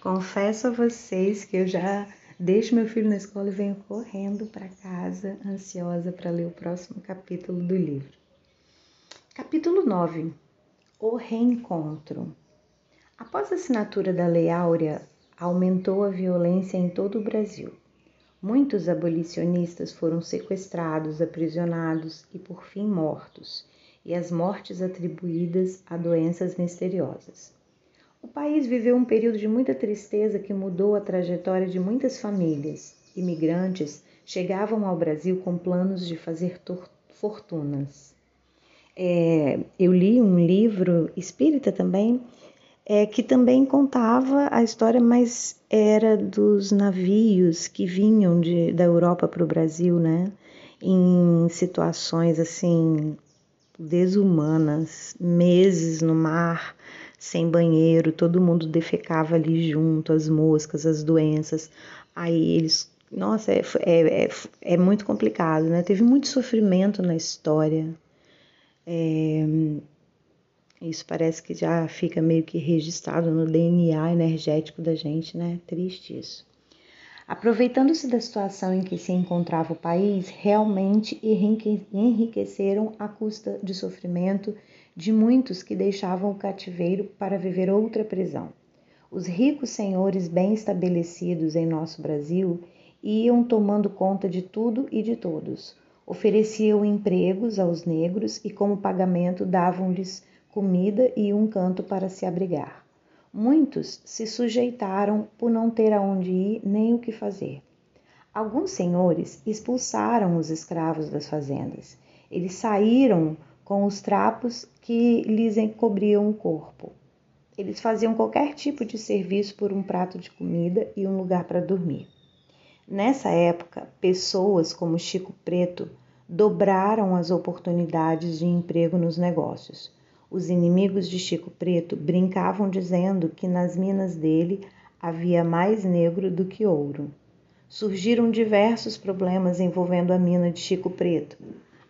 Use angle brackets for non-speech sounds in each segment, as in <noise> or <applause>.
Confesso a vocês que eu já deixo meu filho na escola e venho correndo para casa, ansiosa para ler o próximo capítulo do livro. Capítulo 9 O Reencontro. Após a assinatura da Lei Áurea, aumentou a violência em todo o Brasil. Muitos abolicionistas foram sequestrados, aprisionados e, por fim, mortos, e as mortes atribuídas a doenças misteriosas. O país viveu um período de muita tristeza que mudou a trajetória de muitas famílias. Imigrantes chegavam ao Brasil com planos de fazer fortunas. É, eu li um livro espírita também, é, que também contava a história, mas era dos navios que vinham de, da Europa para o Brasil, né? Em situações assim desumanas, meses no mar, sem banheiro, todo mundo defecava ali junto, as moscas, as doenças. Aí eles. Nossa, é, é, é, é muito complicado, né? Teve muito sofrimento na história. É, isso parece que já fica meio que registrado no DNA energético da gente, né? Triste isso. Aproveitando-se da situação em que se encontrava o país, realmente enriqueceram à custa de sofrimento de muitos que deixavam o cativeiro para viver outra prisão. Os ricos senhores bem estabelecidos em nosso Brasil iam tomando conta de tudo e de todos. Ofereciam empregos aos negros e, como pagamento, davam-lhes comida e um canto para se abrigar. Muitos se sujeitaram por não ter aonde ir nem o que fazer. Alguns senhores expulsaram os escravos das fazendas. Eles saíram com os trapos que lhes encobriam o corpo. Eles faziam qualquer tipo de serviço por um prato de comida e um lugar para dormir. Nessa época, pessoas como Chico Preto dobraram as oportunidades de emprego nos negócios. Os inimigos de Chico Preto brincavam dizendo que nas minas dele havia mais negro do que ouro. Surgiram diversos problemas envolvendo a mina de Chico Preto.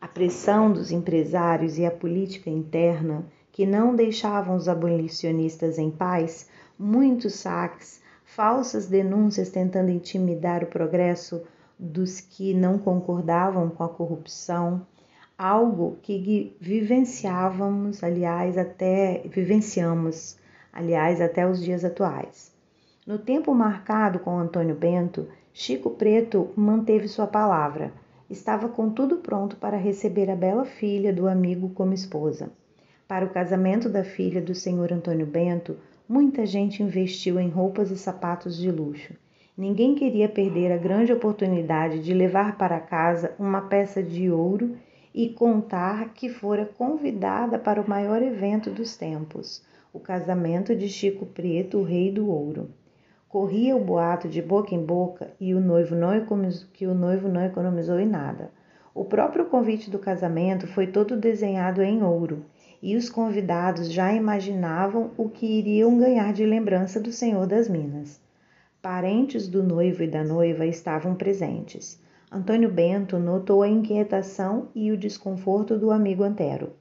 A pressão dos empresários e a política interna, que não deixavam os abolicionistas em paz, muitos saques, falsas denúncias tentando intimidar o progresso dos que não concordavam com a corrupção, algo que vivenciávamos, aliás, até vivenciamos, aliás, até os dias atuais. No tempo marcado com Antônio Bento, Chico Preto manteve sua palavra estava com tudo pronto para receber a bela filha do amigo como esposa. Para o casamento da filha do senhor Antônio Bento, muita gente investiu em roupas e sapatos de luxo. Ninguém queria perder a grande oportunidade de levar para casa uma peça de ouro e contar que fora convidada para o maior evento dos tempos, o casamento de Chico Preto, o rei do ouro. Corria o boato de boca em boca e o noivo não economizou, que o noivo não economizou em nada. O próprio convite do casamento foi todo desenhado em ouro, e os convidados já imaginavam o que iriam ganhar de lembrança do Senhor das Minas. Parentes do noivo e da noiva estavam presentes. Antônio Bento notou a inquietação e o desconforto do amigo Antero.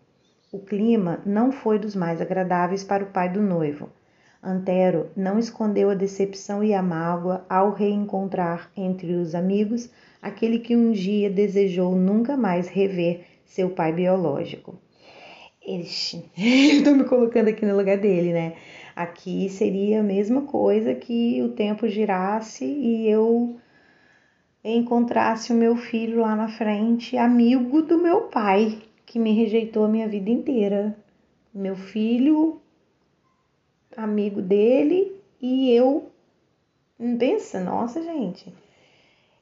O clima não foi dos mais agradáveis para o pai do noivo. Antero não escondeu a decepção e a mágoa ao reencontrar entre os amigos aquele que um dia desejou nunca mais rever seu pai biológico. Ixi, <laughs> tô me colocando aqui no lugar dele, né? Aqui seria a mesma coisa que o tempo girasse e eu encontrasse o meu filho lá na frente, amigo do meu pai, que me rejeitou a minha vida inteira. Meu filho amigo dele e eu. Pensa, nossa, gente,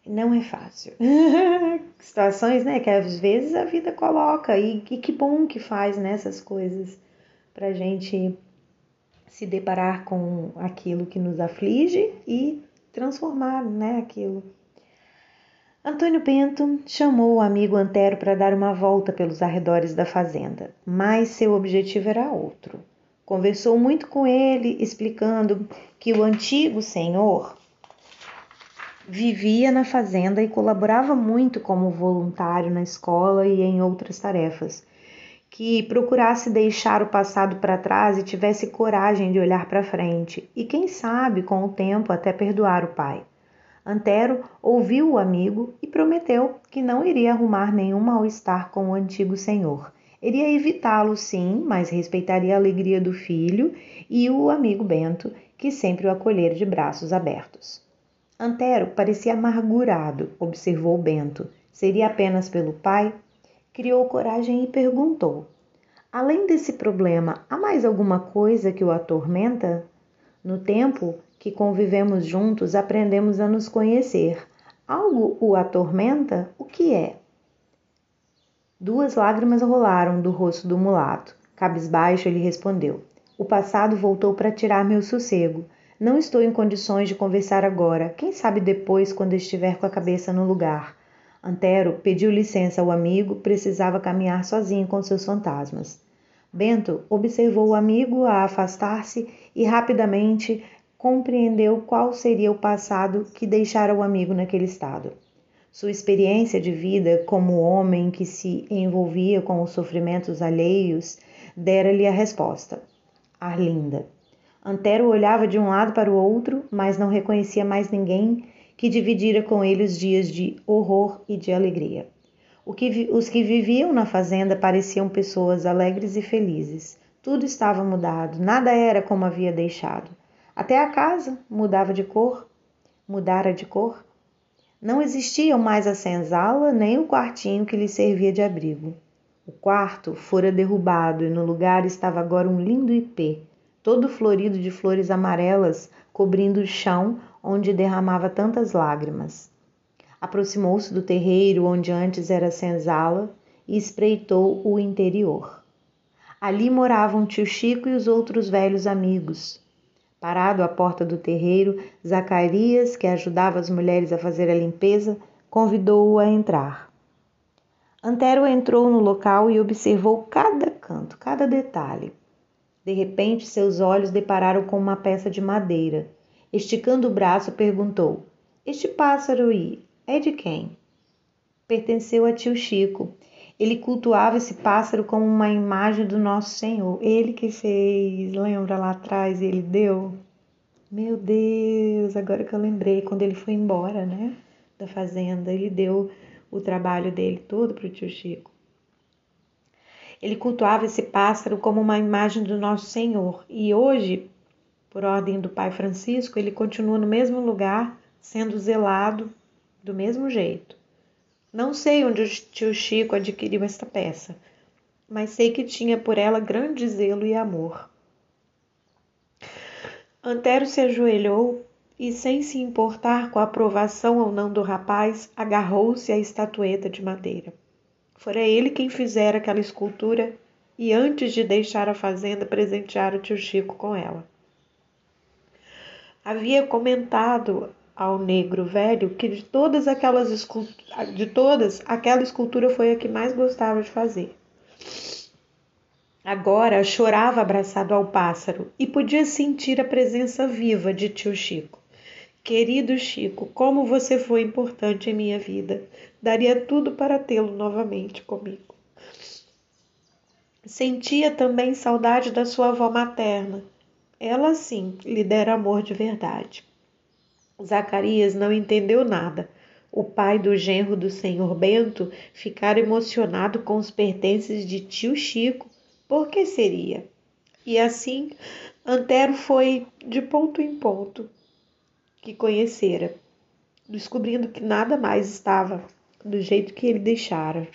não é fácil. <laughs> Situações, né, que às vezes a vida coloca e, e que bom que faz nessas né, coisas pra gente se deparar com aquilo que nos aflige e transformar, né, aquilo. Antônio Bento chamou o amigo Antero para dar uma volta pelos arredores da fazenda, mas seu objetivo era outro. Conversou muito com ele, explicando que o antigo senhor vivia na fazenda e colaborava muito como voluntário na escola e em outras tarefas. que procurasse deixar o passado para trás e tivesse coragem de olhar para frente, e quem sabe, com o tempo, até perdoar o pai. Antero ouviu o amigo e prometeu que não iria arrumar nenhum mal-estar com o antigo senhor. Iria evitá-lo, sim, mas respeitaria a alegria do filho e o amigo Bento, que sempre o acolhera de braços abertos. Antero parecia amargurado, observou Bento. Seria apenas pelo pai? criou coragem e perguntou: Além desse problema, há mais alguma coisa que o atormenta? No tempo que convivemos juntos, aprendemos a nos conhecer. Algo o atormenta? O que é? Duas lágrimas rolaram do rosto do mulato. Cabisbaixo, ele respondeu: O passado voltou para tirar meu sossego. Não estou em condições de conversar agora. Quem sabe depois, quando estiver com a cabeça no lugar. Antero pediu licença ao amigo, precisava caminhar sozinho com seus fantasmas. Bento observou o amigo a afastar-se e rapidamente compreendeu qual seria o passado que deixara o amigo naquele estado. Sua experiência de vida como homem que se envolvia com os sofrimentos alheios dera-lhe a resposta. Arlinda. Antero olhava de um lado para o outro, mas não reconhecia mais ninguém que dividira com ele os dias de horror e de alegria. Que, os que viviam na fazenda pareciam pessoas alegres e felizes. Tudo estava mudado, nada era como havia deixado. Até a casa mudava de cor, mudara de cor. Não existiam mais a senzala nem o quartinho que lhe servia de abrigo. O quarto fora derrubado e no lugar estava agora um lindo ipê, todo florido de flores amarelas, cobrindo o chão onde derramava tantas lágrimas. Aproximou-se do terreiro onde antes era senzala e espreitou o interior. Ali moravam tio Chico e os outros velhos amigos. Parado à porta do terreiro, Zacarias, que ajudava as mulheres a fazer a limpeza, convidou-o a entrar. Antero entrou no local e observou cada canto, cada detalhe. De repente, seus olhos depararam com uma peça de madeira. Esticando o braço, perguntou: Este pássaro aí é de quem? Pertenceu a tio Chico. Ele cultuava esse pássaro como uma imagem do nosso Senhor. Ele que fez, lembra lá atrás, ele deu. Meu Deus, agora que eu lembrei, quando ele foi embora, né, da fazenda, ele deu o trabalho dele todo para o tio Chico. Ele cultuava esse pássaro como uma imagem do nosso Senhor. E hoje, por ordem do Pai Francisco, ele continua no mesmo lugar, sendo zelado do mesmo jeito. Não sei onde o tio Chico adquiriu esta peça, mas sei que tinha por ela grande zelo e amor. Antero se ajoelhou e, sem se importar com a aprovação ou não do rapaz, agarrou-se à estatueta de madeira. Fora ele quem fizera aquela escultura e, antes de deixar a fazenda, presenteara o tio Chico com ela. Havia comentado ao negro velho que de todas aquelas de todas, aquela escultura foi a que mais gostava de fazer. Agora chorava abraçado ao pássaro e podia sentir a presença viva de tio Chico. Querido Chico, como você foi importante em minha vida. Daria tudo para tê-lo novamente comigo. Sentia também saudade da sua avó materna. Ela sim lhe dera amor de verdade. Zacarias não entendeu nada. O pai do genro do senhor Bento ficara emocionado com os pertences de tio Chico. Por que seria? E assim, Antero foi de ponto em ponto, que conhecera, descobrindo que nada mais estava do jeito que ele deixara.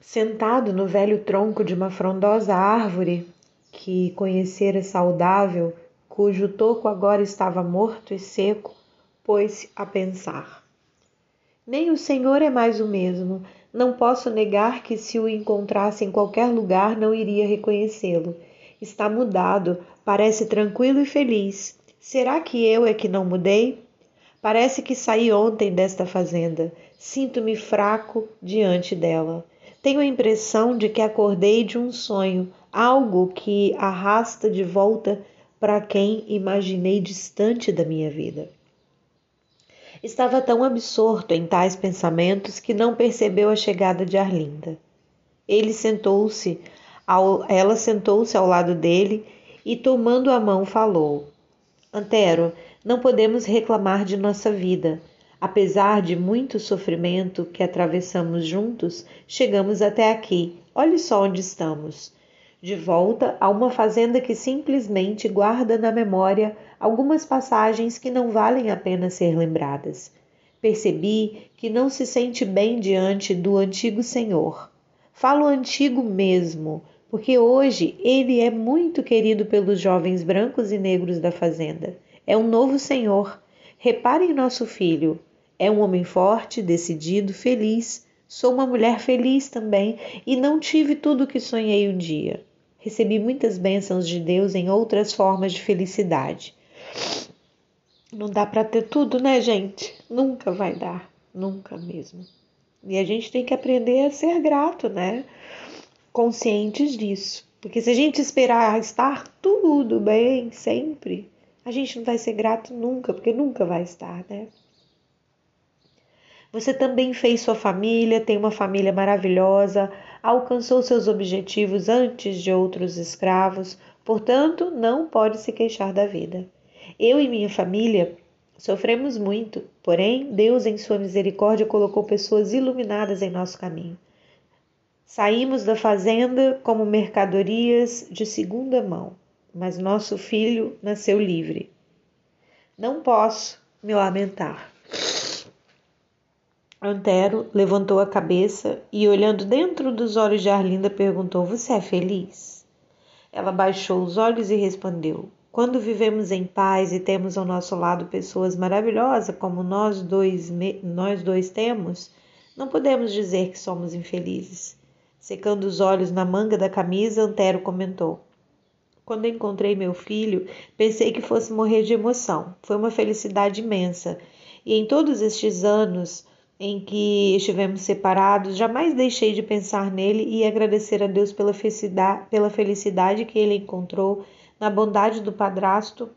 Sentado no velho tronco de uma frondosa árvore que conhecera saudável, cujo toco agora estava morto e seco, pôs-se a pensar. Nem o Senhor é mais o mesmo. Não posso negar que, se o encontrasse em qualquer lugar, não iria reconhecê-lo. Está mudado, parece tranquilo e feliz. Será que eu é que não mudei? Parece que saí ontem desta fazenda. Sinto-me fraco diante dela. Tenho a impressão de que acordei de um sonho, algo que arrasta de volta para quem imaginei distante da minha vida. Estava tão absorto em tais pensamentos que não percebeu a chegada de Arlinda. Ele sentou-se, ela sentou-se ao lado dele e, tomando a mão, falou: Antero, não podemos reclamar de nossa vida. Apesar de muito sofrimento que atravessamos juntos, chegamos até aqui. Olhe só onde estamos. De volta a uma fazenda que simplesmente guarda na memória algumas passagens que não valem a pena ser lembradas. Percebi que não se sente bem diante do antigo senhor. Falo antigo mesmo, porque hoje ele é muito querido pelos jovens brancos e negros da fazenda. É um novo senhor. Repare em nosso filho. É um homem forte, decidido, feliz. Sou uma mulher feliz também e não tive tudo o que sonhei um dia. Recebi muitas bênçãos de Deus em outras formas de felicidade. Não dá para ter tudo, né, gente? Nunca vai dar, nunca mesmo. E a gente tem que aprender a ser grato, né? Conscientes disso. Porque se a gente esperar estar tudo bem sempre, a gente não vai ser grato nunca, porque nunca vai estar, né? Você também fez sua família, tem uma família maravilhosa, alcançou seus objetivos antes de outros escravos, portanto, não pode se queixar da vida. Eu e minha família sofremos muito, porém, Deus, em sua misericórdia, colocou pessoas iluminadas em nosso caminho. Saímos da fazenda como mercadorias de segunda mão, mas nosso filho nasceu livre. Não posso me lamentar. Antero levantou a cabeça e, olhando dentro dos olhos de Arlinda, perguntou: Você é feliz? Ela baixou os olhos e respondeu: Quando vivemos em paz e temos ao nosso lado pessoas maravilhosas como nós dois, nós dois temos, não podemos dizer que somos infelizes. Secando os olhos na manga da camisa, Antero comentou: Quando encontrei meu filho, pensei que fosse morrer de emoção. Foi uma felicidade imensa. E em todos estes anos em que estivemos separados, jamais deixei de pensar nele e agradecer a Deus pela felicidade, pela felicidade que ele encontrou na bondade do padrasto.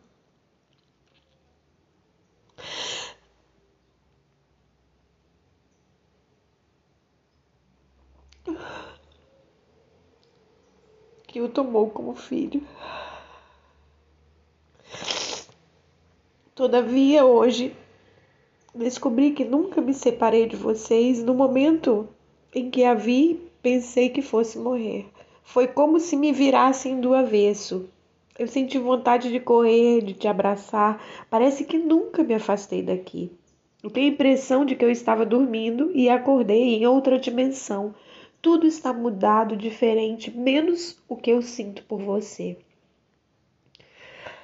Que o tomou como filho. Todavia, hoje Descobri que nunca me separei de vocês. No momento em que a vi, pensei que fosse morrer. Foi como se me virassem do avesso. Eu senti vontade de correr, de te abraçar. Parece que nunca me afastei daqui. Eu tenho a impressão de que eu estava dormindo e acordei em outra dimensão. Tudo está mudado, diferente, menos o que eu sinto por você.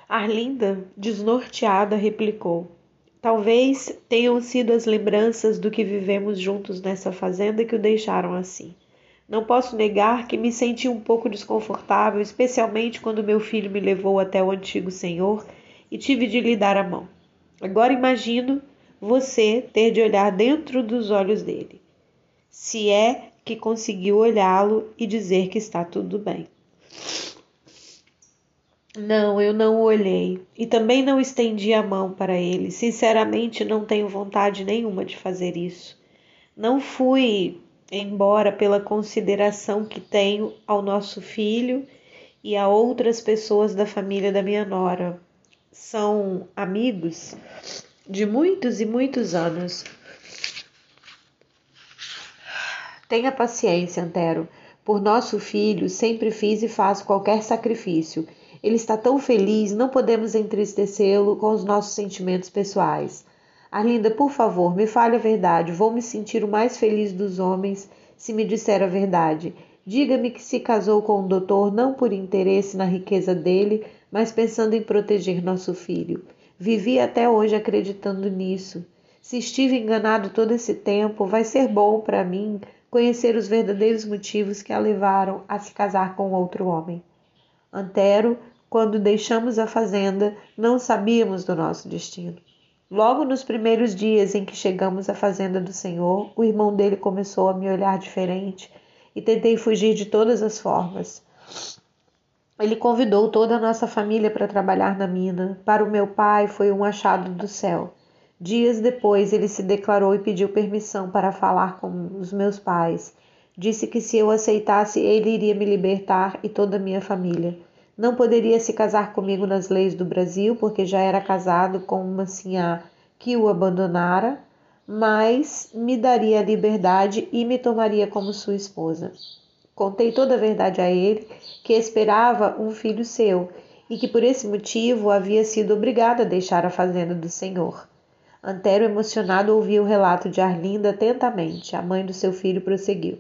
Arlinda, desnorteada, replicou: Talvez tenham sido as lembranças do que vivemos juntos nessa fazenda que o deixaram assim. Não posso negar que me senti um pouco desconfortável, especialmente quando meu filho me levou até o antigo senhor e tive de lhe dar a mão. Agora imagino você ter de olhar dentro dos olhos dele, se é que conseguiu olhá-lo e dizer que está tudo bem. Não, eu não o olhei e também não estendi a mão para ele. Sinceramente, não tenho vontade nenhuma de fazer isso. Não fui embora pela consideração que tenho ao nosso filho e a outras pessoas da família da minha nora. São amigos de muitos e muitos anos. Tenha paciência, Antero. Por nosso filho, sempre fiz e faço qualquer sacrifício ele está tão feliz, não podemos entristecê-lo com os nossos sentimentos pessoais. Arlinda, por favor, me fale a verdade. Vou me sentir o mais feliz dos homens se me disser a verdade. Diga-me que se casou com o doutor não por interesse na riqueza dele, mas pensando em proteger nosso filho. Vivi até hoje acreditando nisso. Se estive enganado todo esse tempo, vai ser bom para mim conhecer os verdadeiros motivos que a levaram a se casar com outro homem. Antero, quando deixamos a fazenda, não sabíamos do nosso destino. Logo nos primeiros dias em que chegamos à fazenda do Senhor, o irmão dele começou a me olhar diferente e tentei fugir de todas as formas. Ele convidou toda a nossa família para trabalhar na mina. Para o meu pai foi um achado do céu. Dias depois, ele se declarou e pediu permissão para falar com os meus pais. Disse que se eu aceitasse, ele iria me libertar e toda a minha família. Não poderia se casar comigo nas leis do Brasil, porque já era casado com uma sinhá que o abandonara, mas me daria a liberdade e me tomaria como sua esposa. Contei toda a verdade a ele, que esperava um filho seu e que por esse motivo havia sido obrigado a deixar a fazenda do Senhor. Antero, emocionado, ouvia o relato de Arlinda atentamente. A mãe do seu filho prosseguiu.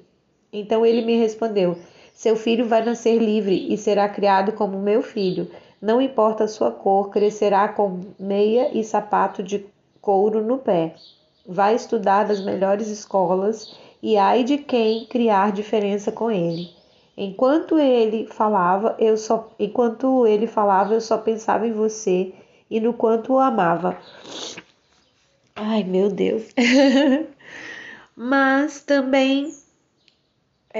Então ele me respondeu: Seu filho vai nascer livre e será criado como meu filho. Não importa a sua cor, crescerá com meia e sapato de couro no pé. Vai estudar nas melhores escolas e ai de quem criar diferença com ele. Enquanto ele falava, eu só enquanto ele falava, eu só pensava em você e no quanto o amava. Ai, meu Deus. <laughs> mas também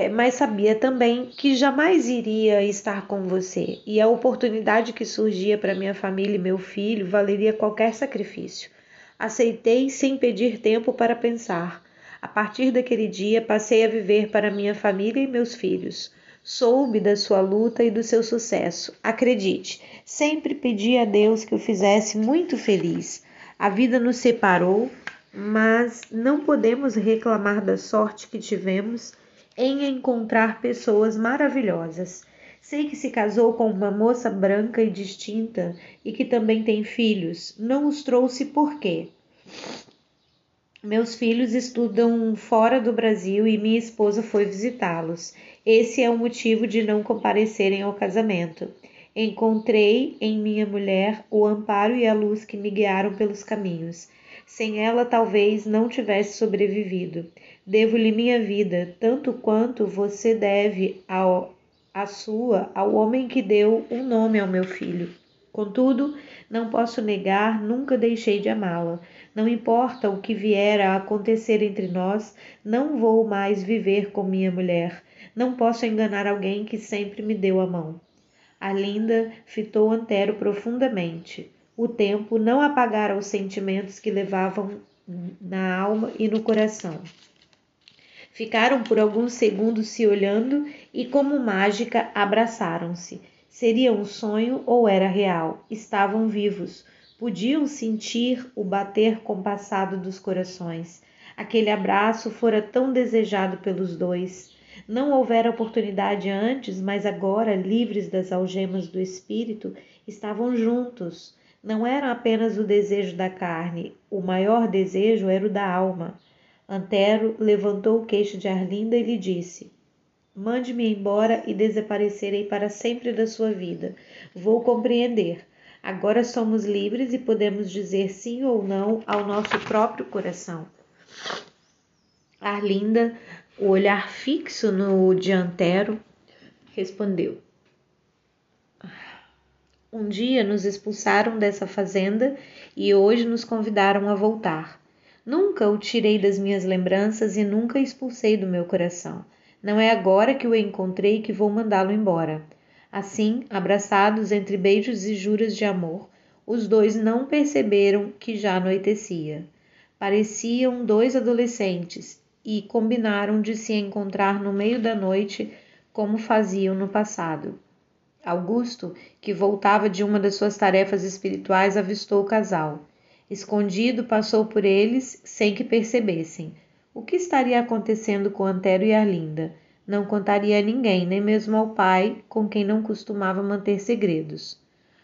mas sabia também que jamais iria estar com você, e a oportunidade que surgia para minha família e meu filho valeria qualquer sacrifício. Aceitei sem pedir tempo para pensar. A partir daquele dia, passei a viver para minha família e meus filhos. Soube da sua luta e do seu sucesso. Acredite, sempre pedi a Deus que o fizesse muito feliz. A vida nos separou, mas não podemos reclamar da sorte que tivemos em encontrar pessoas maravilhosas. Sei que se casou com uma moça branca e distinta e que também tem filhos. Não os trouxe por quê? Meus filhos estudam fora do Brasil e minha esposa foi visitá-los. Esse é o motivo de não comparecerem ao casamento. Encontrei em minha mulher o amparo e a luz que me guiaram pelos caminhos. Sem ela, talvez não tivesse sobrevivido. Devo-lhe minha vida, tanto quanto você deve ao, a sua ao homem que deu um nome ao meu filho. Contudo, não posso negar, nunca deixei de amá-la. Não importa o que vier a acontecer entre nós, não vou mais viver com minha mulher. Não posso enganar alguém que sempre me deu a mão. Arlinda fitou Antero profundamente. O tempo não apagara os sentimentos que levavam na alma e no coração. Ficaram por alguns segundos se olhando e, como mágica, abraçaram-se. Seria um sonho ou era real? Estavam vivos. Podiam sentir o bater compassado dos corações. Aquele abraço fora tão desejado pelos dois. Não houvera oportunidade antes, mas agora, livres das algemas do espírito, estavam juntos. Não era apenas o desejo da carne, o maior desejo era o da alma. Antero levantou o queixo de Arlinda e lhe disse: Mande-me embora e desaparecerei para sempre da sua vida. Vou compreender. Agora somos livres e podemos dizer sim ou não ao nosso próprio coração. Arlinda o olhar fixo no diantero, respondeu: Um dia nos expulsaram dessa fazenda e hoje nos convidaram a voltar. Nunca o tirei das minhas lembranças e nunca expulsei do meu coração. Não é agora que o encontrei que vou mandá-lo embora. Assim, abraçados entre beijos e juras de amor, os dois não perceberam que já anoitecia. Pareciam dois adolescentes e combinaram de se encontrar no meio da noite como faziam no passado. Augusto, que voltava de uma das suas tarefas espirituais, avistou o casal. Escondido, passou por eles sem que percebessem. O que estaria acontecendo com Antero e Arlinda? Não contaria a ninguém, nem mesmo ao pai, com quem não costumava manter segredos.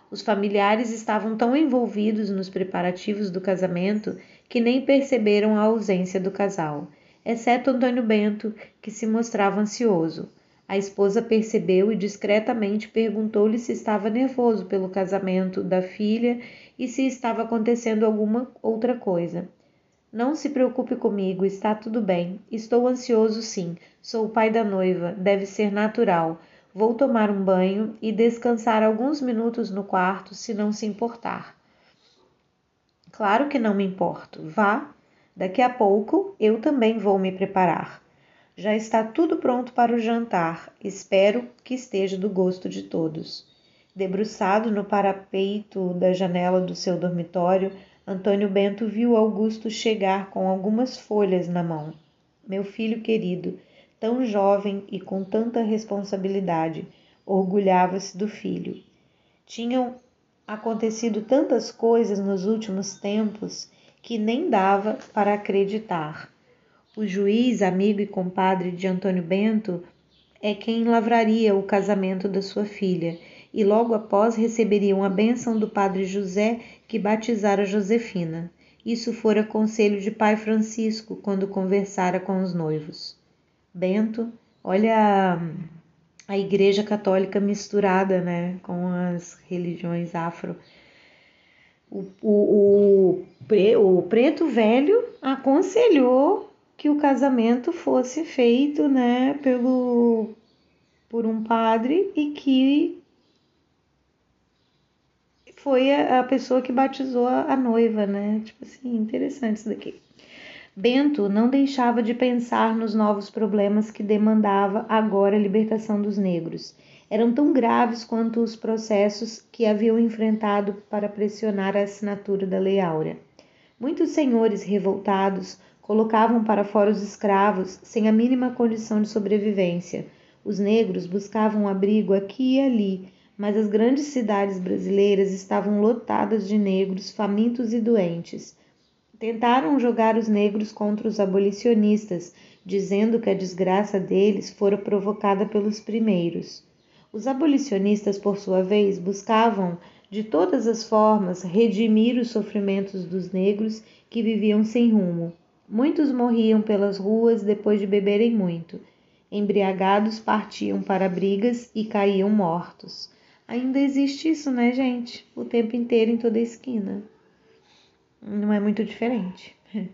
Os familiares estavam tão envolvidos nos preparativos do casamento que nem perceberam a ausência do casal exceto Antônio Bento, que se mostrava ansioso. A esposa percebeu e discretamente perguntou-lhe se estava nervoso pelo casamento da filha e se estava acontecendo alguma outra coisa. Não se preocupe comigo, está tudo bem. Estou ansioso, sim. Sou o pai da noiva, deve ser natural. Vou tomar um banho e descansar alguns minutos no quarto, se não se importar. Claro que não me importo. Vá, Daqui a pouco eu também vou me preparar. Já está tudo pronto para o jantar. Espero que esteja do gosto de todos. Debruçado no parapeito da janela do seu dormitório, Antônio Bento viu Augusto chegar com algumas folhas na mão. Meu filho querido, tão jovem e com tanta responsabilidade, orgulhava-se do filho. Tinham acontecido tantas coisas nos últimos tempos que nem dava para acreditar. O juiz, amigo e compadre de Antônio Bento, é quem lavraria o casamento da sua filha e logo após receberiam a bênção do padre José que batizara Josefina. Isso fora conselho de pai Francisco quando conversara com os noivos. Bento, olha a, igreja católica misturada né, com as religiões afro. O, o, o, o preto velho aconselhou que o casamento fosse feito né, pelo, por um padre e que foi a, a pessoa que batizou a, a noiva, né? Tipo assim, interessante isso daqui. Bento não deixava de pensar nos novos problemas que demandava agora a libertação dos negros. Eram tão graves quanto os processos que haviam enfrentado para pressionar a assinatura da Lei Áurea. Muitos senhores revoltados colocavam para fora os escravos sem a mínima condição de sobrevivência. Os negros buscavam abrigo aqui e ali, mas as grandes cidades brasileiras estavam lotadas de negros famintos e doentes. Tentaram jogar os negros contra os abolicionistas, dizendo que a desgraça deles fora provocada pelos primeiros. Os abolicionistas, por sua vez, buscavam de todas as formas redimir os sofrimentos dos negros que viviam sem rumo. Muitos morriam pelas ruas depois de beberem muito. Embriagados partiam para brigas e caíam mortos. Ainda existe isso, né, gente? O tempo inteiro em toda esquina. Não é muito diferente. <laughs>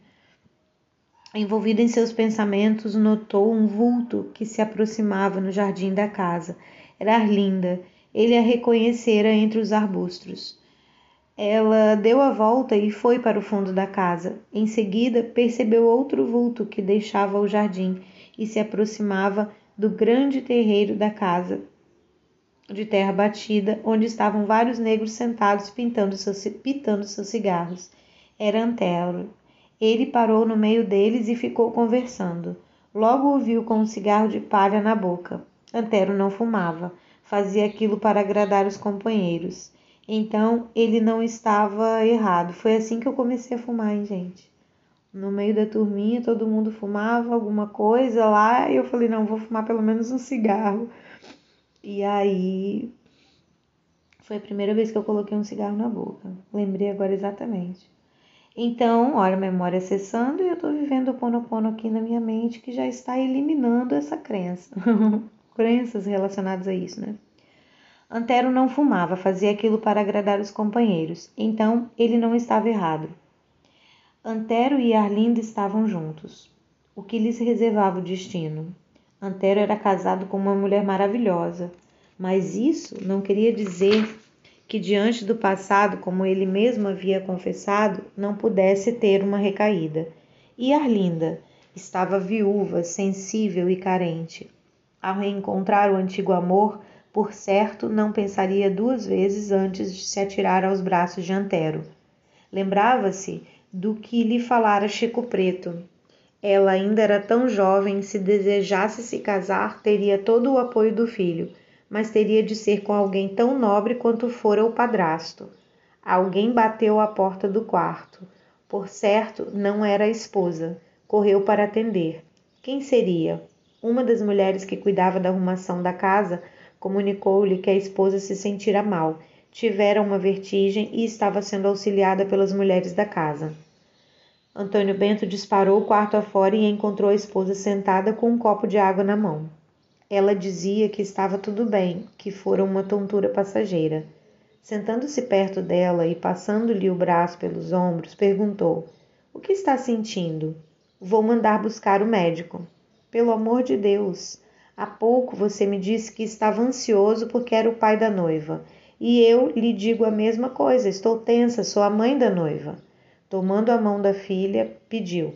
Envolvido em seus pensamentos, notou um vulto que se aproximava no jardim da casa. Era Arlinda. Ele a reconhecera entre os arbustos. Ela deu a volta e foi para o fundo da casa. Em seguida, percebeu outro vulto que deixava o jardim e se aproximava do grande terreiro da casa, de terra batida, onde estavam vários negros sentados pintando seus, pitando seus cigarros. Era Antero. Ele parou no meio deles e ficou conversando. Logo ouviu com um cigarro de palha na boca. Antero não fumava, fazia aquilo para agradar os companheiros. Então ele não estava errado. Foi assim que eu comecei a fumar, hein, gente? No meio da turminha, todo mundo fumava alguma coisa lá, e eu falei: não, vou fumar pelo menos um cigarro e aí foi a primeira vez que eu coloquei um cigarro na boca. Lembrei agora exatamente. Então, olha a memória acessando e eu tô vivendo o ponopono aqui na minha mente que já está eliminando essa crença. <laughs> Crenças relacionadas a isso, né? Antero não fumava, fazia aquilo para agradar os companheiros. Então, ele não estava errado. Antero e Arlinda estavam juntos. O que lhes reservava o destino? Antero era casado com uma mulher maravilhosa, mas isso não queria dizer que, diante do passado, como ele mesmo havia confessado, não pudesse ter uma recaída. E Arlinda estava viúva, sensível e carente. Ao reencontrar o antigo amor, por certo, não pensaria duas vezes antes de se atirar aos braços de Antero. Lembrava-se do que lhe falara Chico Preto, ela ainda era tão jovem, se desejasse se casar, teria todo o apoio do filho, mas teria de ser com alguém tão nobre quanto fora o padrasto. Alguém bateu à porta do quarto. Por certo, não era a esposa. Correu para atender. Quem seria? Uma das mulheres que cuidava da arrumação da casa comunicou-lhe que a esposa se sentira mal, tivera uma vertigem e estava sendo auxiliada pelas mulheres da casa. Antônio Bento disparou o quarto afora e encontrou a esposa sentada com um copo de água na mão. Ela dizia que estava tudo bem, que fora uma tontura passageira. Sentando-se perto dela e passando-lhe o braço pelos ombros, perguntou: O que está sentindo? Vou mandar buscar o médico. Pelo amor de Deus! Há pouco você me disse que estava ansioso porque era o pai da noiva. E eu lhe digo a mesma coisa. Estou tensa, sou a mãe da noiva. Tomando a mão da filha, pediu: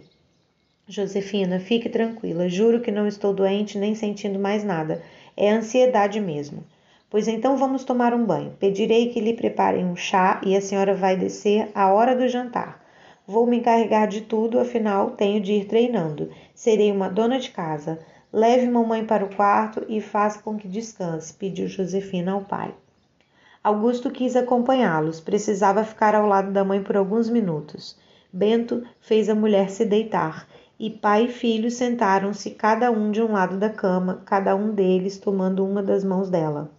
Josefina, fique tranquila. Juro que não estou doente nem sentindo mais nada. É ansiedade mesmo. Pois então vamos tomar um banho. Pedirei que lhe preparem um chá e a senhora vai descer à hora do jantar. Vou me encarregar de tudo, afinal tenho de ir treinando. Serei uma dona de casa. Leve mamãe para o quarto e faça com que descanse, pediu Josefina ao pai. Augusto quis acompanhá-los, precisava ficar ao lado da mãe por alguns minutos. Bento fez a mulher se deitar e pai e filho sentaram-se cada um de um lado da cama, cada um deles tomando uma das mãos dela.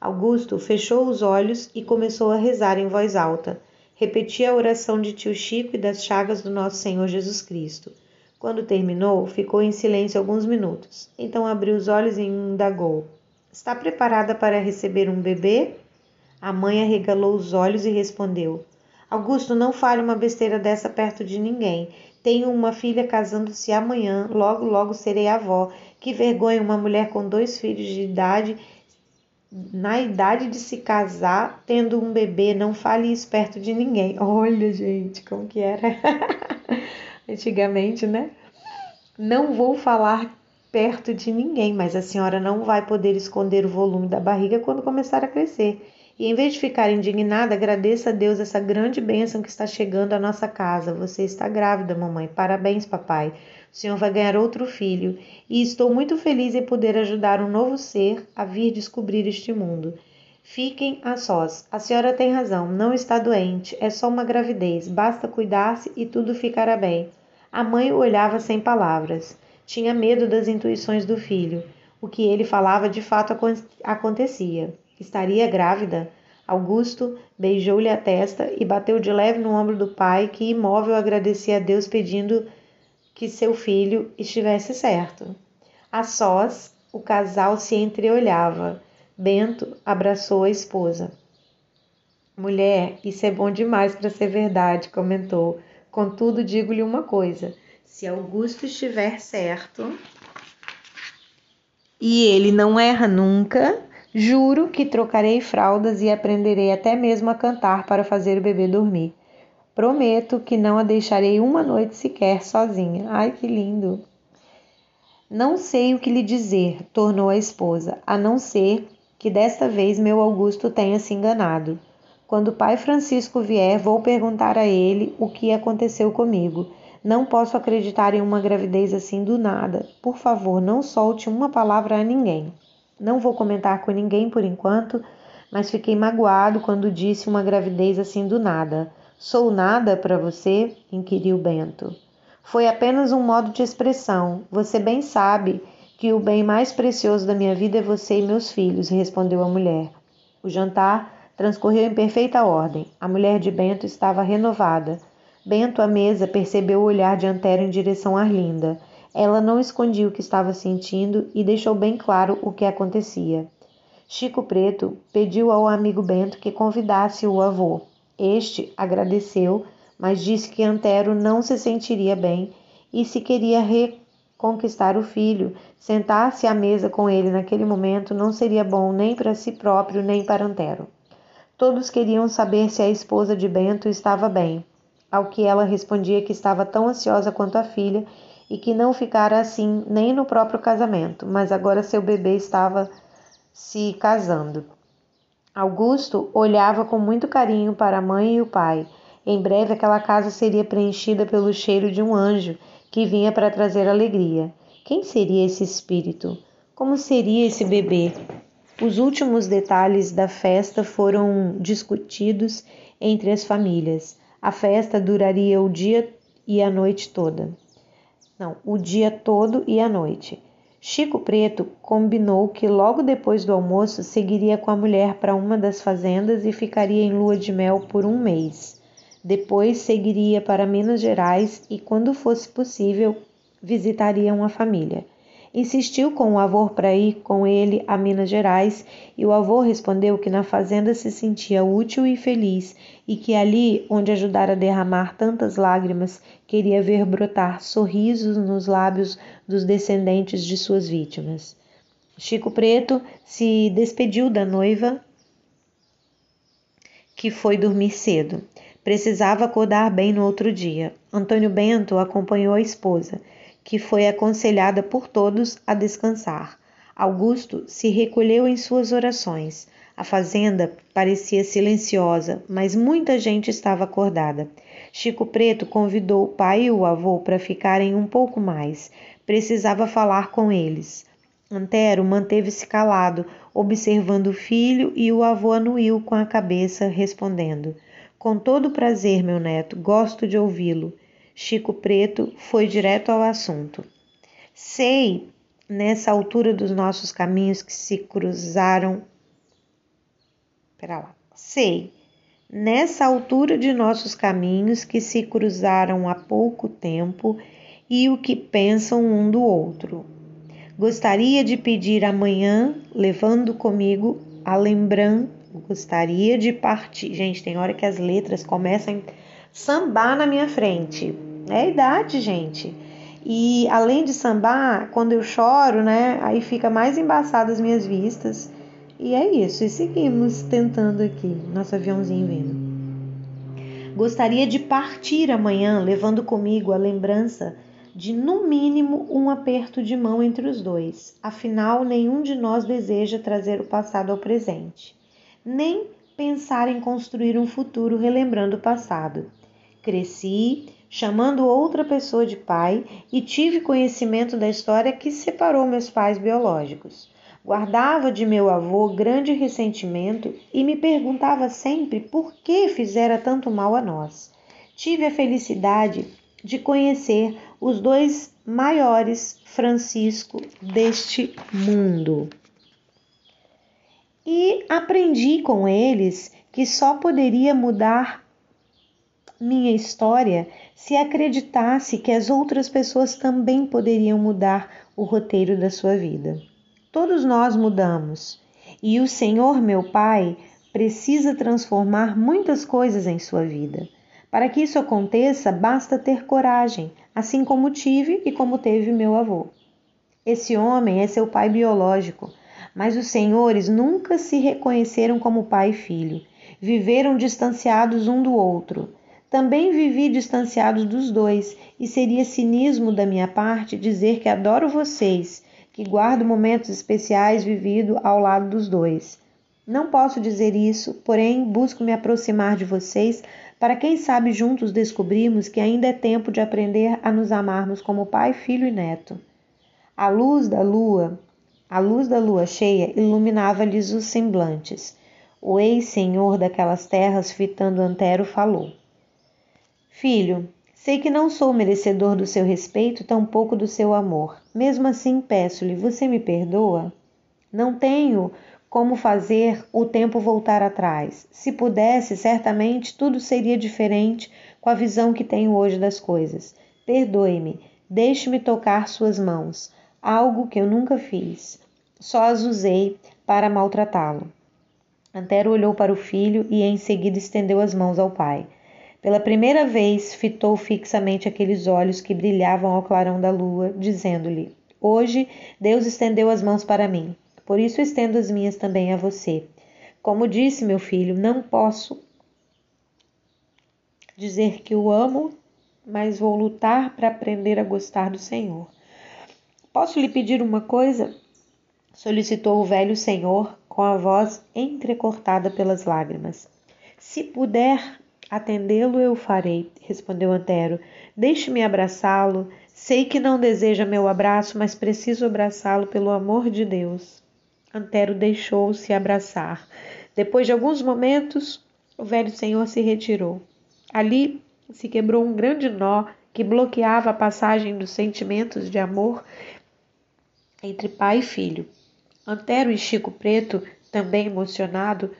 Augusto fechou os olhos e começou a rezar em voz alta. Repetia a oração de tio Chico e das chagas do nosso Senhor Jesus Cristo. Quando terminou, ficou em silêncio alguns minutos. Então abriu os olhos e indagou: Está preparada para receber um bebê? A mãe arregalou os olhos e respondeu: Augusto, não fale uma besteira dessa perto de ninguém. Tenho uma filha casando-se amanhã, logo, logo serei avó. Que vergonha uma mulher com dois filhos de idade na idade de se casar, tendo um bebê, não fale isso perto de ninguém. Olha, gente, como que era <laughs> antigamente, né? Não vou falar perto de ninguém, mas a senhora não vai poder esconder o volume da barriga quando começar a crescer. E em vez de ficar indignada, agradeça a Deus essa grande bênção que está chegando à nossa casa. Você está grávida, mamãe. Parabéns, papai. O Senhor vai ganhar outro filho e estou muito feliz em poder ajudar um novo ser a vir descobrir este mundo. Fiquem a sós. A senhora tem razão, não está doente, é só uma gravidez, basta cuidar-se e tudo ficará bem. A mãe o olhava sem palavras. Tinha medo das intuições do filho. O que ele falava de fato acontecia. Estaria grávida? Augusto beijou-lhe a testa e bateu de leve no ombro do pai, que imóvel agradecia a Deus pedindo que seu filho estivesse certo. A sós, o casal se entreolhava. Bento abraçou a esposa. Mulher, isso é bom demais para ser verdade, comentou. Contudo, digo-lhe uma coisa: se Augusto estiver certo e ele não erra nunca, juro que trocarei fraldas e aprenderei até mesmo a cantar para fazer o bebê dormir. Prometo que não a deixarei uma noite sequer sozinha. Ai, que lindo! Não sei o que lhe dizer, tornou a esposa, a não ser que desta vez meu Augusto tenha se enganado. Quando o pai Francisco vier, vou perguntar a ele o que aconteceu comigo. Não posso acreditar em uma gravidez assim do nada. Por favor, não solte uma palavra a ninguém. Não vou comentar com ninguém por enquanto, mas fiquei magoado quando disse uma gravidez assim do nada. Sou nada para você? inquiriu Bento. Foi apenas um modo de expressão. Você bem sabe que o bem mais precioso da minha vida é você e meus filhos, respondeu a mulher. O jantar transcorreu em perfeita ordem. A mulher de Bento estava renovada. Bento, à mesa, percebeu o olhar de Antero em direção a Arlinda. Ela não escondia o que estava sentindo e deixou bem claro o que acontecia. Chico Preto pediu ao amigo Bento que convidasse o avô. Este agradeceu, mas disse que Antero não se sentiria bem e se queria reconquistar o filho, sentar-se à mesa com ele naquele momento não seria bom nem para si próprio nem para Antero. Todos queriam saber se a esposa de Bento estava bem, ao que ela respondia que estava tão ansiosa quanto a filha e que não ficara assim nem no próprio casamento, mas agora seu bebê estava se casando. Augusto olhava com muito carinho para a mãe e o pai. Em breve aquela casa seria preenchida pelo cheiro de um anjo que vinha para trazer alegria. Quem seria esse espírito? Como seria esse bebê? Os últimos detalhes da festa foram discutidos entre as famílias. A festa duraria o dia e a noite toda. Não, o dia todo e a noite. Chico Preto combinou que logo depois do almoço seguiria com a mulher para uma das fazendas e ficaria em lua de mel por um mês. Depois seguiria para Minas Gerais e, quando fosse possível, visitaria uma família. Insistiu com o avô para ir com ele a Minas Gerais e o avô respondeu que na fazenda se sentia útil e feliz e que ali, onde ajudara a derramar tantas lágrimas, queria ver brotar sorrisos nos lábios dos descendentes de suas vítimas. Chico Preto se despediu da noiva, que foi dormir cedo. Precisava acordar bem no outro dia. Antônio Bento acompanhou a esposa que foi aconselhada por todos a descansar. Augusto se recolheu em suas orações. A fazenda parecia silenciosa, mas muita gente estava acordada. Chico Preto convidou o pai e o avô para ficarem um pouco mais. Precisava falar com eles. Antero manteve-se calado, observando o filho, e o avô anuiu com a cabeça, respondendo: Com todo prazer, meu neto, gosto de ouvi-lo. Chico Preto foi direto ao assunto. Sei, nessa altura dos nossos caminhos que se cruzaram. Pera lá. Sei, nessa altura de nossos caminhos que se cruzaram há pouco tempo e o que pensam um do outro. Gostaria de pedir amanhã, levando comigo a lembrança. Gostaria de partir. Gente, tem hora que as letras começam a sambar na minha frente. É a idade, gente. E além de sambar, quando eu choro, né, aí fica mais embaçado as minhas vistas. E é isso, e seguimos tentando aqui, nosso aviãozinho vindo. Gostaria de partir amanhã, levando comigo a lembrança de, no mínimo, um aperto de mão entre os dois. Afinal, nenhum de nós deseja trazer o passado ao presente, nem pensar em construir um futuro relembrando o passado. Cresci chamando outra pessoa de pai e tive conhecimento da história que separou meus pais biológicos. Guardava de meu avô grande ressentimento e me perguntava sempre por que fizera tanto mal a nós. Tive a felicidade de conhecer os dois maiores Francisco deste mundo. E aprendi com eles que só poderia mudar minha história se acreditasse que as outras pessoas também poderiam mudar o roteiro da sua vida. Todos nós mudamos e o Senhor, meu Pai, precisa transformar muitas coisas em sua vida. Para que isso aconteça, basta ter coragem, assim como tive e como teve meu avô. Esse homem é seu pai biológico, mas os senhores nunca se reconheceram como pai e filho. Viveram distanciados um do outro. Também vivi distanciado dos dois, e seria cinismo da minha parte dizer que adoro vocês, que guardo momentos especiais vivido ao lado dos dois. Não posso dizer isso, porém busco me aproximar de vocês para quem sabe juntos descobrirmos que ainda é tempo de aprender a nos amarmos como pai, filho e neto. A luz da lua, a luz da lua cheia iluminava-lhes os semblantes. O ex-senhor daquelas terras, fitando Antero, falou: Filho, sei que não sou merecedor do seu respeito, tampouco do seu amor. Mesmo assim, peço-lhe, você me perdoa? Não tenho como fazer o tempo voltar atrás. Se pudesse, certamente tudo seria diferente com a visão que tenho hoje das coisas. Perdoe-me, deixe-me tocar suas mãos, algo que eu nunca fiz. Só as usei para maltratá-lo. Antero olhou para o filho e em seguida estendeu as mãos ao pai. Pela primeira vez, fitou fixamente aqueles olhos que brilhavam ao clarão da lua, dizendo-lhe: Hoje Deus estendeu as mãos para mim, por isso estendo as minhas também a você. Como disse meu filho, não posso dizer que o amo, mas vou lutar para aprender a gostar do Senhor. Posso lhe pedir uma coisa? solicitou o velho senhor com a voz entrecortada pelas lágrimas. Se puder Atendê-lo eu farei, respondeu Antero. Deixe-me abraçá-lo. Sei que não deseja meu abraço, mas preciso abraçá-lo pelo amor de Deus. Antero deixou-se abraçar. Depois de alguns momentos, o velho senhor se retirou. Ali se quebrou um grande nó que bloqueava a passagem dos sentimentos de amor entre pai e filho. Antero e Chico Preto, também emocionado,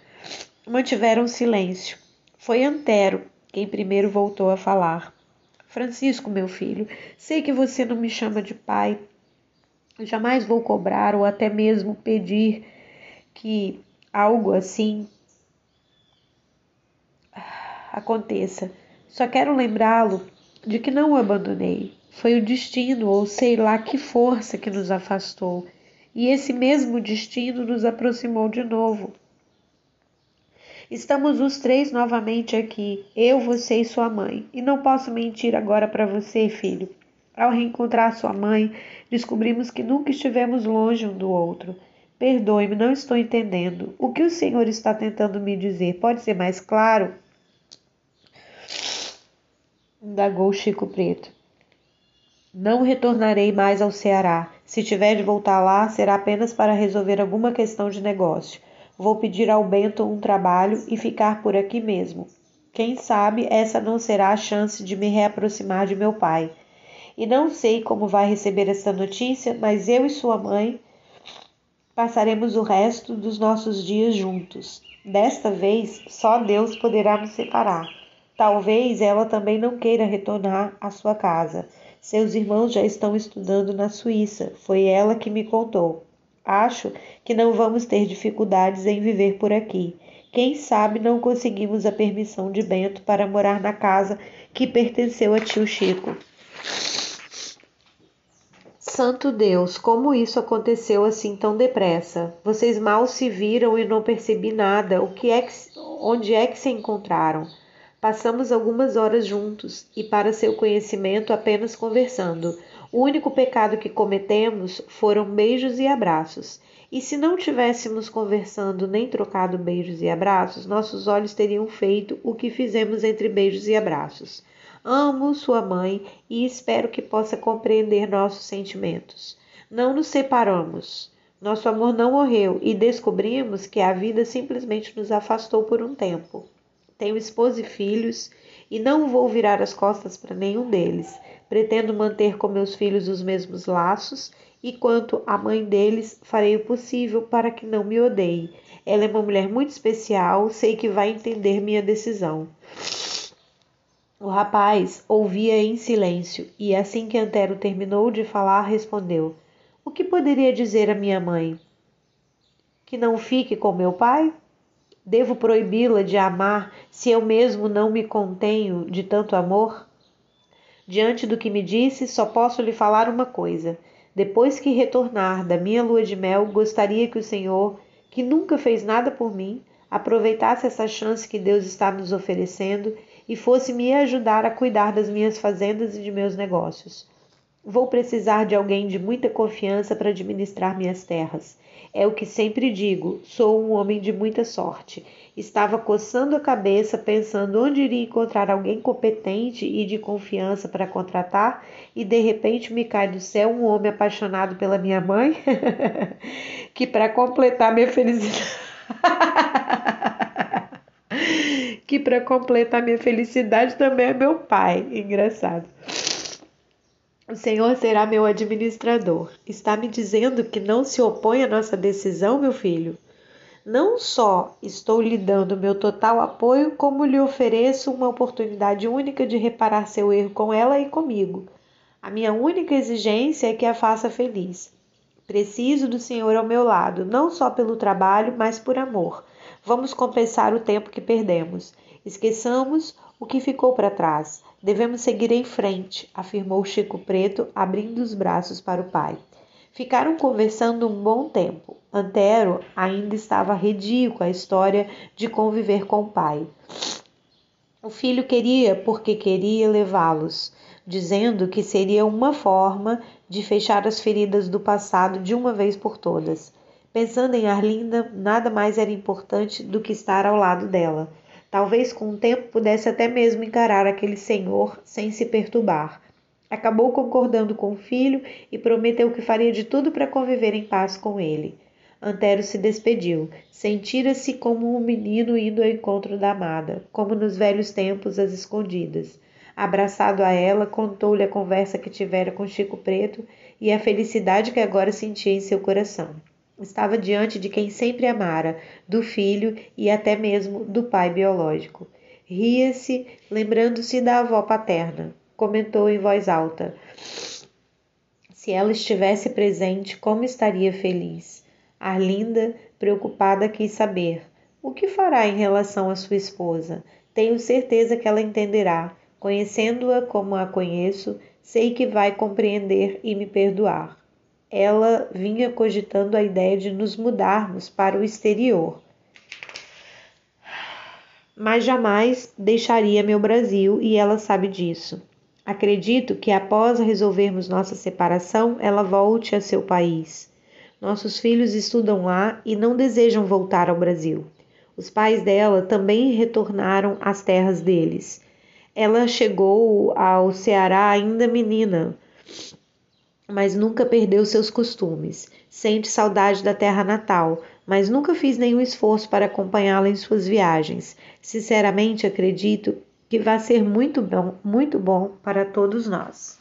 mantiveram silêncio. Foi Antero quem primeiro voltou a falar. Francisco, meu filho, sei que você não me chama de pai. Jamais vou cobrar ou até mesmo pedir que algo assim aconteça. Só quero lembrá-lo de que não o abandonei. Foi o destino, ou sei lá que força que nos afastou. E esse mesmo destino nos aproximou de novo. Estamos os três novamente aqui, eu, você e sua mãe. E não posso mentir agora para você, filho. Ao reencontrar sua mãe, descobrimos que nunca estivemos longe um do outro. Perdoe-me, não estou entendendo. O que o senhor está tentando me dizer? Pode ser mais claro? Indagou Chico Preto. Não retornarei mais ao Ceará. Se tiver de voltar lá, será apenas para resolver alguma questão de negócio. Vou pedir ao Bento um trabalho e ficar por aqui mesmo. Quem sabe essa não será a chance de me reaproximar de meu pai. E não sei como vai receber esta notícia, mas eu e sua mãe passaremos o resto dos nossos dias juntos. Desta vez, só Deus poderá nos separar. Talvez ela também não queira retornar à sua casa. Seus irmãos já estão estudando na Suíça. Foi ela que me contou. Acho que não vamos ter dificuldades em viver por aqui. Quem sabe não conseguimos a permissão de Bento para morar na casa que pertenceu a tio Chico. Santo Deus, como isso aconteceu assim tão depressa? Vocês mal se viram e não percebi nada. O que é que, onde é que se encontraram? Passamos algumas horas juntos e, para seu conhecimento, apenas conversando. O único pecado que cometemos foram beijos e abraços. E se não tivéssemos conversando nem trocado beijos e abraços, nossos olhos teriam feito o que fizemos entre beijos e abraços. Amo sua mãe e espero que possa compreender nossos sentimentos. Não nos separamos. Nosso amor não morreu e descobrimos que a vida simplesmente nos afastou por um tempo. Tenho esposa e filhos e não vou virar as costas para nenhum deles. Pretendo manter com meus filhos os mesmos laços e quanto à mãe deles, farei o possível para que não me odeie. Ela é uma mulher muito especial, sei que vai entender minha decisão. O rapaz ouvia em silêncio e, assim que Antero terminou de falar, respondeu: O que poderia dizer a minha mãe? Que não fique com meu pai? Devo proibi-la de amar se eu mesmo não me contenho de tanto amor? Diante do que me disse, só posso lhe falar uma coisa. Depois que retornar da minha lua de mel, gostaria que o Senhor, que nunca fez nada por mim, aproveitasse essa chance que Deus está nos oferecendo e fosse me ajudar a cuidar das minhas fazendas e de meus negócios. Vou precisar de alguém de muita confiança para administrar minhas terras. É o que sempre digo, sou um homem de muita sorte. Estava coçando a cabeça pensando onde iria encontrar alguém competente e de confiança para contratar, e de repente me cai do céu um homem apaixonado pela minha mãe, <laughs> que para completar minha felicidade <laughs> que para completar minha felicidade também é meu pai. Engraçado. O Senhor será meu administrador. Está me dizendo que não se opõe à nossa decisão, meu filho? Não só estou lhe dando meu total apoio, como lhe ofereço uma oportunidade única de reparar seu erro com ela e comigo. A minha única exigência é que a faça feliz. Preciso do Senhor ao meu lado, não só pelo trabalho, mas por amor. Vamos compensar o tempo que perdemos. Esqueçamos o que ficou para trás. Devemos seguir em frente, afirmou Chico Preto, abrindo os braços para o pai. Ficaram conversando um bom tempo. Antero ainda estava redio com a história de conviver com o pai. O filho queria porque queria levá-los, dizendo que seria uma forma de fechar as feridas do passado de uma vez por todas. Pensando em Arlinda, nada mais era importante do que estar ao lado dela. Talvez com o tempo pudesse até mesmo encarar aquele senhor sem se perturbar. Acabou concordando com o filho e prometeu que faria de tudo para conviver em paz com ele. Antero se despediu. Sentira-se como um menino indo ao encontro da amada, como nos velhos tempos às escondidas. Abraçado a ela, contou-lhe a conversa que tivera com Chico Preto e a felicidade que agora sentia em seu coração. Estava diante de quem sempre amara, do filho e até mesmo do pai biológico. Ria-se, lembrando-se da avó paterna. Comentou em voz alta: Se ela estivesse presente, como estaria feliz? Arlinda, preocupada, quis saber: O que fará em relação à sua esposa? Tenho certeza que ela entenderá. Conhecendo-a como a conheço, sei que vai compreender e me perdoar ela vinha cogitando a ideia de nos mudarmos para o exterior. Mas jamais deixaria meu Brasil e ela sabe disso. Acredito que após resolvermos nossa separação, ela volte a seu país. Nossos filhos estudam lá e não desejam voltar ao Brasil. Os pais dela também retornaram às terras deles. Ela chegou ao Ceará ainda menina, mas nunca perdeu seus costumes. Sente saudade da terra natal, mas nunca fiz nenhum esforço para acompanhá-la em suas viagens. Sinceramente, acredito que vai ser muito bom, muito bom para todos nós.